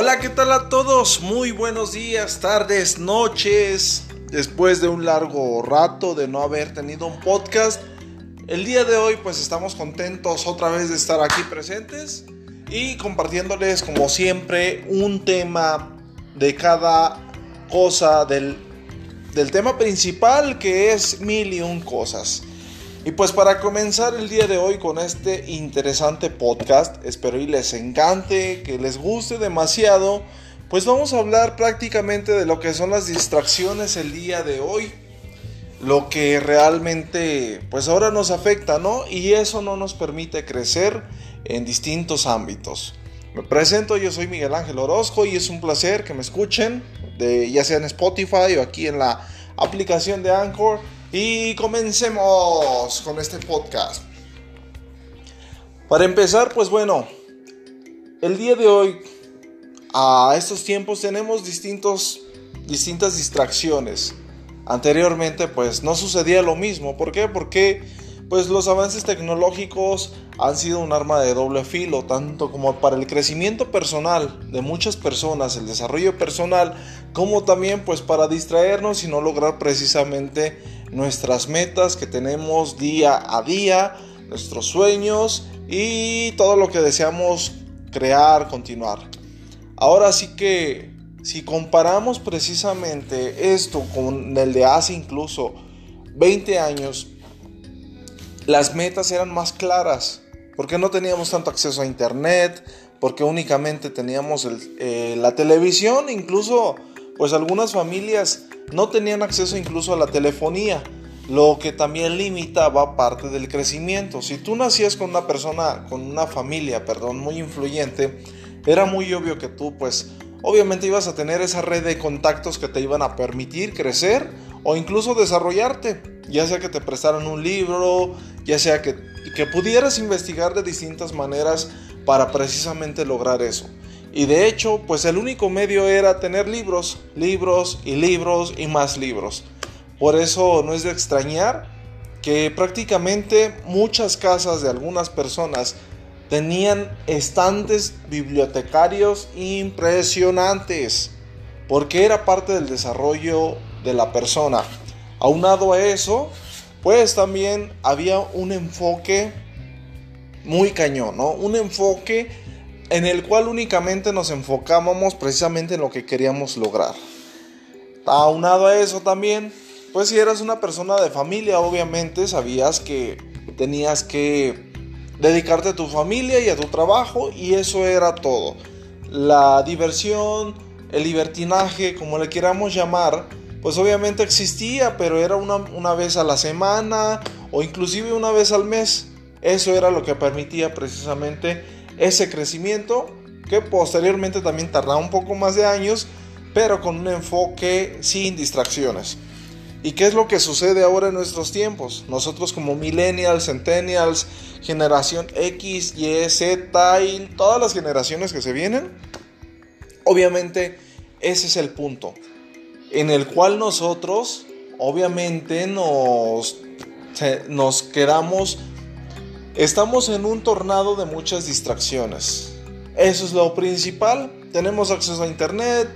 Hola, ¿qué tal a todos? Muy buenos días, tardes, noches. Después de un largo rato de no haber tenido un podcast, el día de hoy pues estamos contentos otra vez de estar aquí presentes y compartiéndoles como siempre un tema de cada cosa del, del tema principal que es mil y un cosas. Y pues para comenzar el día de hoy con este interesante podcast, espero y les encante, que les guste demasiado, pues vamos a hablar prácticamente de lo que son las distracciones el día de hoy, lo que realmente pues ahora nos afecta, ¿no? Y eso no nos permite crecer en distintos ámbitos. Me presento, yo soy Miguel Ángel Orozco y es un placer que me escuchen, ya sea en Spotify o aquí en la aplicación de Anchor y comencemos con este podcast. Para empezar, pues bueno, el día de hoy, a estos tiempos, tenemos distintos, distintas distracciones. Anteriormente, pues no sucedía lo mismo. ¿Por qué? Porque pues los avances tecnológicos han sido un arma de doble filo, tanto como para el crecimiento personal de muchas personas, el desarrollo personal, como también pues para distraernos y no lograr precisamente nuestras metas que tenemos día a día, nuestros sueños y todo lo que deseamos crear, continuar. Ahora sí que si comparamos precisamente esto con el de hace incluso 20 años, las metas eran más claras, porque no teníamos tanto acceso a internet, porque únicamente teníamos eh, la televisión, incluso pues algunas familias no tenían acceso incluso a la telefonía, lo que también limitaba parte del crecimiento. Si tú nacías con una persona, con una familia, perdón, muy influyente, era muy obvio que tú pues obviamente ibas a tener esa red de contactos que te iban a permitir crecer o incluso desarrollarte, ya sea que te prestaran un libro, ya sea que, que pudieras investigar de distintas maneras para precisamente lograr eso. Y de hecho, pues el único medio era tener libros, libros y libros y más libros. Por eso no es de extrañar que prácticamente muchas casas de algunas personas tenían estantes bibliotecarios impresionantes, porque era parte del desarrollo de la persona. Aunado a eso, pues también había un enfoque muy cañón, ¿no? Un enfoque en el cual únicamente nos enfocábamos precisamente en lo que queríamos lograr. Aunado a eso también, pues si eras una persona de familia, obviamente sabías que tenías que dedicarte a tu familia y a tu trabajo y eso era todo. La diversión, el libertinaje, como le queramos llamar, pues obviamente existía, pero era una, una vez a la semana o inclusive una vez al mes. Eso era lo que permitía precisamente ese crecimiento que posteriormente también tardaba un poco más de años, pero con un enfoque sin distracciones. ¿Y qué es lo que sucede ahora en nuestros tiempos? Nosotros como millennials, centennials, generación X, Y, Z y todas las generaciones que se vienen, obviamente ese es el punto en el cual nosotros obviamente nos, nos quedamos Estamos en un tornado de muchas distracciones. Eso es lo principal. Tenemos acceso a internet,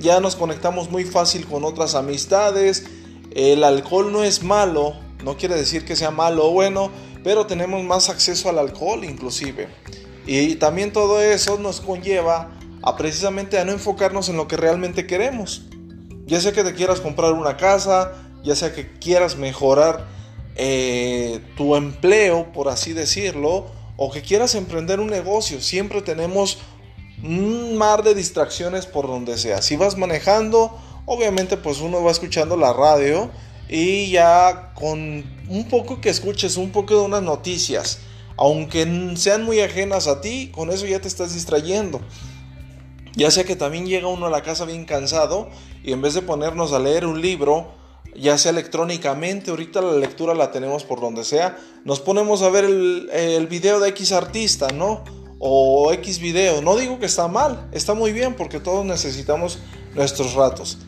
ya nos conectamos muy fácil con otras amistades. El alcohol no es malo, no quiere decir que sea malo o bueno, pero tenemos más acceso al alcohol inclusive. Y también todo eso nos conlleva a precisamente a no enfocarnos en lo que realmente queremos. Ya sea que te quieras comprar una casa, ya sea que quieras mejorar eh, tu empleo, por así decirlo, o que quieras emprender un negocio, siempre tenemos un mar de distracciones por donde sea. Si vas manejando, obviamente pues uno va escuchando la radio y ya con un poco que escuches un poco de unas noticias, aunque sean muy ajenas a ti, con eso ya te estás distrayendo. Ya sea que también llega uno a la casa bien cansado y en vez de ponernos a leer un libro, ya sea electrónicamente, ahorita la lectura la tenemos por donde sea, nos ponemos a ver el, video de X artista, ¿no? O X video. No digo que está mal, está muy bien porque todos necesitamos nuestros ratos.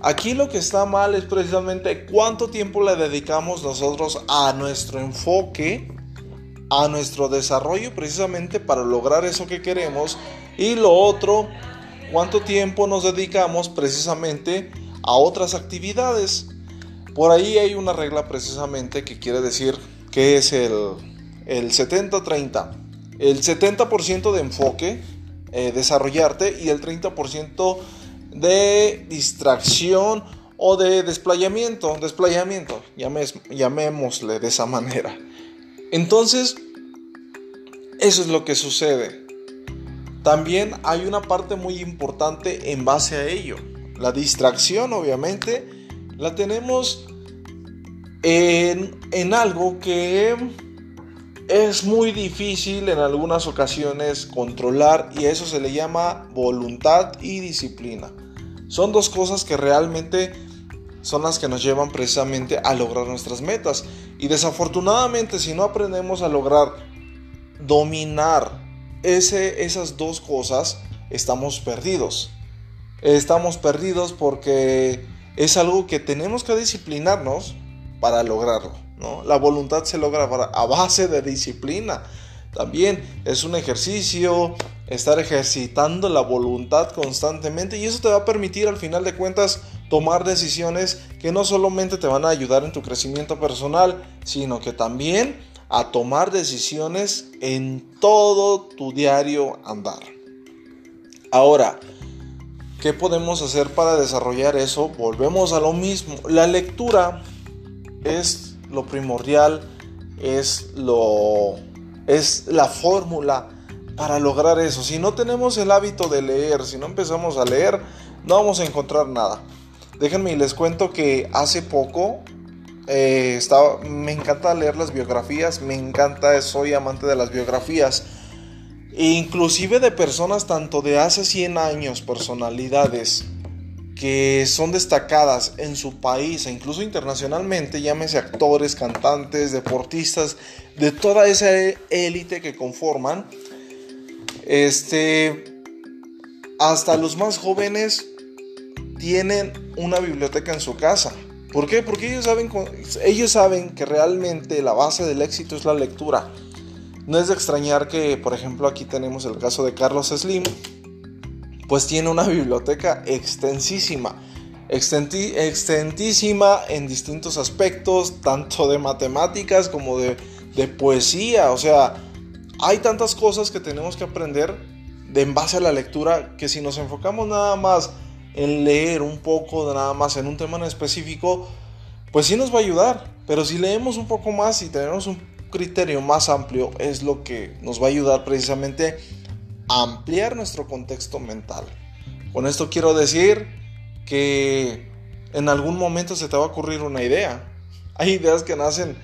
Aquí lo que está mal es precisamente cuánto tiempo le dedicamos nosotros a nuestro enfoque, a nuestro desarrollo precisamente para lograr eso que queremos. Y lo otro, cuánto tiempo nos dedicamos precisamente a otras actividades. Por ahí hay una regla precisamente que quiere decir que es el, el 70-30. El 70% de enfoque, eh, desarrollarte, y el 30% de distracción o de desplayamiento, desplayamiento, llamémosle de esa manera. Entonces, eso es lo que sucede. También hay una parte muy importante en base a ello. La distracción, obviamente, la tenemos en, en algo que es muy difícil en algunas ocasiones controlar y eso se le llama voluntad y disciplina. Son dos cosas que realmente son las que nos llevan precisamente a lograr nuestras metas. Y desafortunadamente si no aprendemos a lograr dominar ese, esas dos cosas, estamos perdidos. Estamos perdidos porque es algo que tenemos que disciplinarnos para lograrlo. ¿no? La voluntad se logra a base de disciplina. También es un ejercicio, estar ejercitando la voluntad constantemente y eso te va a permitir al final de cuentas tomar decisiones que no solamente te van a ayudar en tu crecimiento personal, sino que también a tomar decisiones en todo tu diario andar. Ahora, ¿qué podemos hacer para desarrollar eso? Volvemos a lo mismo. La lectura es lo primordial, es lo es la fórmula para lograr eso. Si no tenemos el hábito de leer, si no empezamos a leer, no vamos a encontrar nada. Déjenme y les cuento que hace poco eh, estaba, me encanta leer las biografías, me encanta, soy amante de las biografías. E inclusive de personas tanto de hace 100 años, personalidades que son destacadas en su país e incluso internacionalmente, llámese actores, cantantes, deportistas, de toda esa élite que conforman, este, hasta los más jóvenes tienen una biblioteca en su casa. ¿Por qué? Porque ellos saben, ellos saben que realmente la base del éxito es la lectura. No es de extrañar que, por ejemplo, aquí tenemos el caso de Carlos Slim, pues tiene una biblioteca extensísima, extentísima en distintos aspectos, tanto de matemáticas como de, de poesía, o sea, hay tantas cosas que tenemos que aprender de en base a la lectura que si nos enfocamos nada más en leer un poco, nada más en un tema en específico, pues sí nos va a ayudar, pero si leemos un poco más y tenemos un criterio más amplio, es lo que nos va a ayudar precisamente ampliar nuestro contexto mental. Con esto quiero decir que en algún momento se te va a ocurrir una idea. Hay ideas que nacen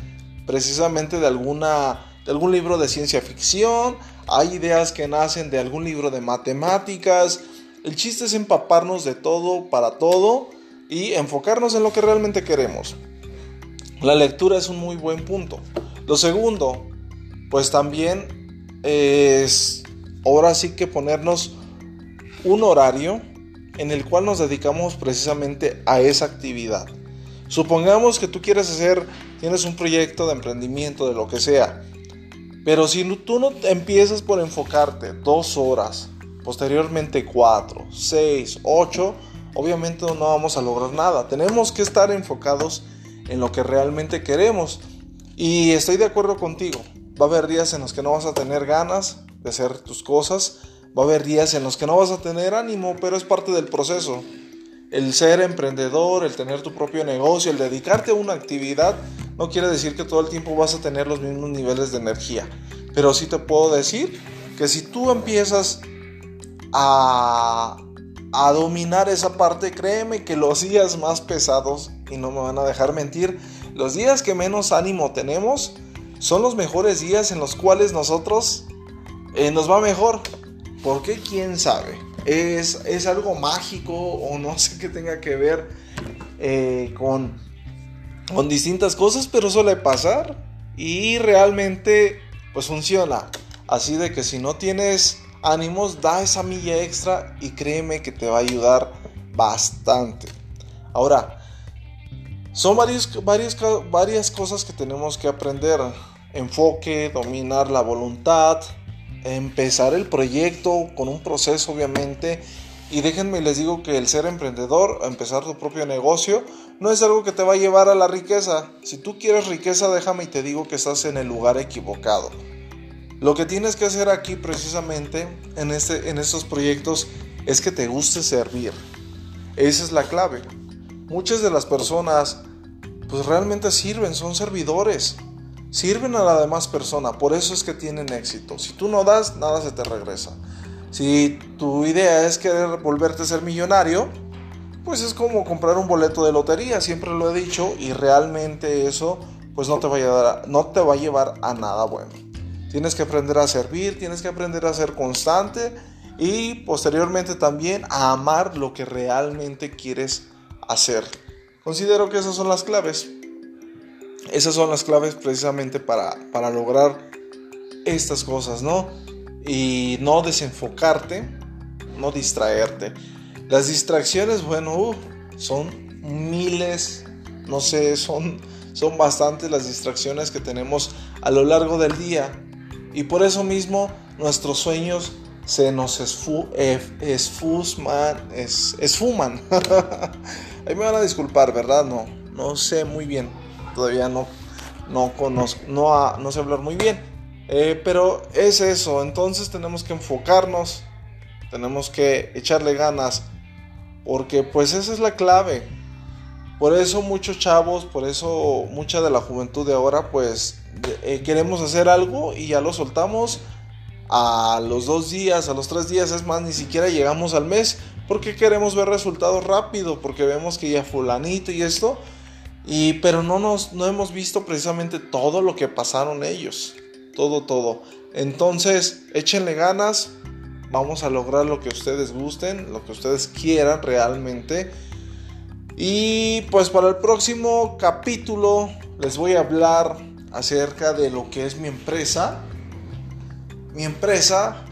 precisamente de alguna de algún libro de ciencia ficción, hay ideas que nacen de algún libro de matemáticas. El chiste es empaparnos de todo para todo y enfocarnos en lo que realmente queremos. La lectura es un muy buen punto. Lo segundo, pues también es ahora sí que ponernos un horario en el cual nos dedicamos precisamente a esa actividad. Supongamos que tú quieres hacer, tienes un proyecto de emprendimiento, de lo que sea, pero si tú no empiezas por enfocarte dos horas, posteriormente cuatro, seis, ocho, obviamente no vamos a lograr nada. Tenemos que estar enfocados en lo que realmente queremos. Y estoy de acuerdo contigo. Va a haber días en los que no vas a tener ganas, de hacer tus cosas. Va a haber días en los que no vas a tener ánimo, pero es parte del proceso. El ser emprendedor, el tener tu propio negocio, el dedicarte a una actividad, no quiere decir que todo el tiempo vas a tener los mismos niveles de energía. Pero sí te puedo decir que si tú empiezas a, a dominar esa parte, créeme que los días más pesados, y no me van a dejar mentir, los días que menos ánimo tenemos son los mejores días en los cuales nosotros eh, nos va mejor. ¿Por qué? ¿Quién sabe? Es, es, algo mágico o no sé qué tenga que ver eh, con, con distintas cosas, pero suele pasar y realmente pues funciona. Así de que si no tienes ánimos, da esa milla extra y créeme que te va a ayudar bastante. Ahora, son varios, varias, varias cosas que tenemos que aprender. Enfoque, dominar la voluntad, empezar el proyecto con un proceso obviamente Y déjenme les digo que el ser emprendedor, empezar tu propio negocio, no es algo que te va a llevar a la riqueza. Si tú quieres riqueza, déjame y te digo que estás en el lugar equivocado. Lo que tienes que hacer aquí precisamente en, este, en estos proyectos es que te guste servir. Esa es la clave. Muchas de las personas pues realmente sirven, son servidores. Sirven a la demás persona, por eso es que tienen éxito. Si tú no das, nada se te regresa. Si tu idea es querer volverte a ser millonario, pues es como comprar un boleto de lotería, siempre lo he dicho, y realmente eso pues no te va a llevar, no te va a llevar a nada bueno. Tienes que aprender a servir, tienes que aprender a ser constante y posteriormente también a amar lo que realmente quieres hacer. Considero que esas son las claves. Esas son las claves precisamente para, para lograr estas cosas, ¿no? y no desenfocarte, no distraerte. Las distracciones, bueno, uh, son miles, no sé, son, son bastantes las distracciones que tenemos a lo largo del día. Y por eso mismo nuestros sueños se nos esfu, esfusman, es, esfuman. Ahí me van a disculpar, ¿verdad? No, no sé muy bien. Todavía no, no conozco, no, no sé hablar muy bien. Eh, pero es eso, entonces tenemos que enfocarnos, tenemos que echarle ganas, porque pues esa es la clave. Por eso muchos chavos, por eso mucha de la juventud de ahora, pues eh, queremos hacer algo y ya lo soltamos a los dos días, a los tres días, es más, ni siquiera llegamos al mes, porque queremos ver resultados rápido, porque vemos que ya fulanito y esto, y pero no nos no hemos visto precisamente todo lo que pasaron ellos todo, todo. Entonces, échenle ganas, vamos a lograr lo que ustedes gusten, lo que ustedes quieran realmente. Y pues para el próximo capítulo les voy a hablar acerca de lo que es mi empresa. Mi empresa,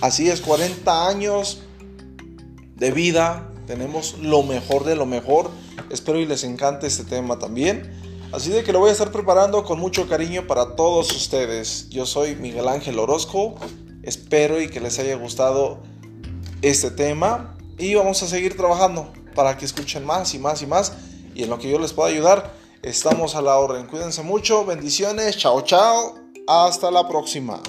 así es, 40 años de vida, tenemos lo mejor de lo mejor. Espero y les encante este tema también. Así de que lo voy a estar preparando con mucho cariño para todos ustedes. Yo soy Miguel Ángel Orozco. Espero y que les haya gustado este tema. Y vamos a seguir trabajando para que escuchen más y más y más. Y en lo que yo les pueda ayudar, estamos a la orden. Cuídense mucho. Bendiciones. Chao, chao. Hasta la próxima.